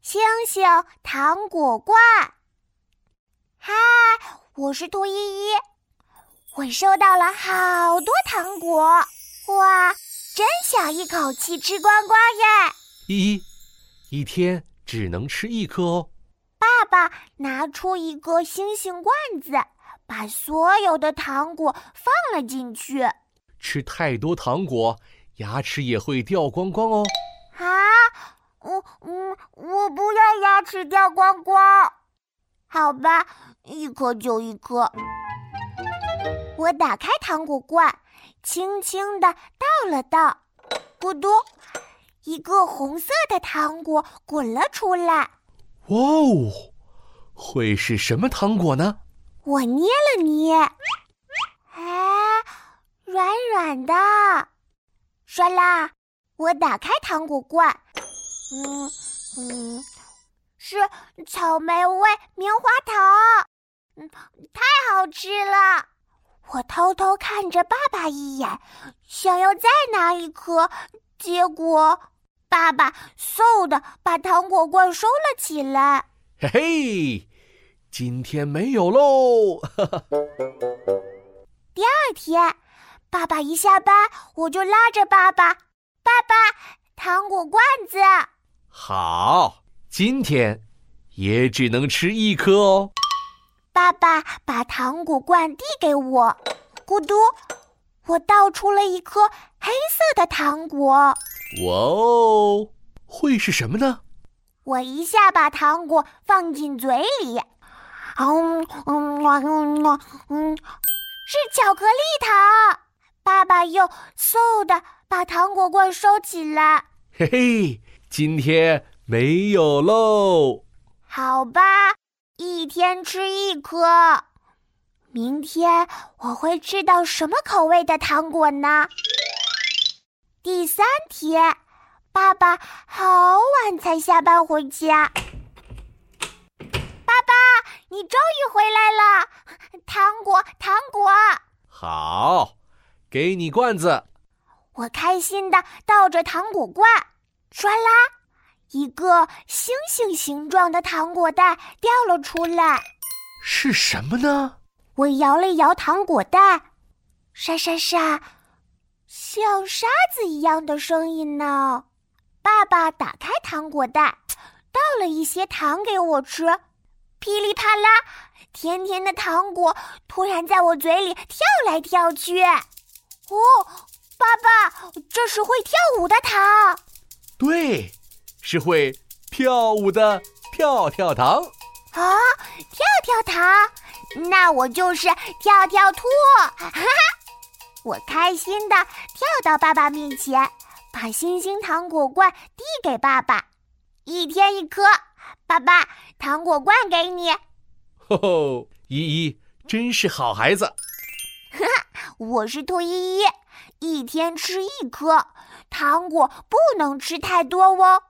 星星糖果罐。嗨，我是兔依依，我收到了好多糖果，哇，真想一口气吃光光耶！依依，一天只能吃一颗哦。爸爸拿出一个星星罐子，把所有的糖果放了进去。吃太多糖果，牙齿也会掉光光哦。啊，我嗯，我不要牙齿掉光光。好吧，一颗就一颗。我打开糖果罐，轻轻地倒了倒，咕嘟，一个红色的糖果滚了出来。哇哦，会是什么糖果呢？我捏了捏，哎，软软的。唰啦，我打开糖果罐，嗯嗯，是草莓味棉花糖，嗯，太好吃了。我偷偷看着爸爸一眼，想要再拿一颗，结果爸爸嗖的把糖果罐收了起来。嘿嘿，今天没有喽。第二天，爸爸一下班，我就拉着爸爸，爸爸，糖果罐子。好，今天也只能吃一颗哦。爸爸把糖果罐递给我，咕嘟，我倒出了一颗黑色的糖果。哇哦，会是什么呢？我一下把糖果放进嘴里，嗯嗯嗯嗯，是巧克力糖。爸爸又嗖的把糖果罐收起来。嘿嘿，今天没有喽。好吧。一天吃一颗，明天我会吃到什么口味的糖果呢？第三天，爸爸好晚才下班回家。爸爸，你终于回来了！糖果，糖果，好，给你罐子。我开心的倒着糖果罐，唰啦。一个星星形状的糖果袋掉了出来，是什么呢？我摇了摇糖果袋，沙沙沙，像沙子一样的声音呢。爸爸打开糖果袋，倒了一些糖给我吃，噼里啪啦，甜甜的糖果突然在我嘴里跳来跳去。哦，爸爸，这是会跳舞的糖。对。是会跳舞的跳跳糖啊！跳跳糖，那我就是跳跳兔！哈哈，我开心的跳到爸爸面前，把星星糖果罐递给爸爸，一天一颗。爸爸，糖果罐给你。吼吼，依依真是好孩子。哈哈，我是兔依依，一天吃一颗糖果，不能吃太多哦。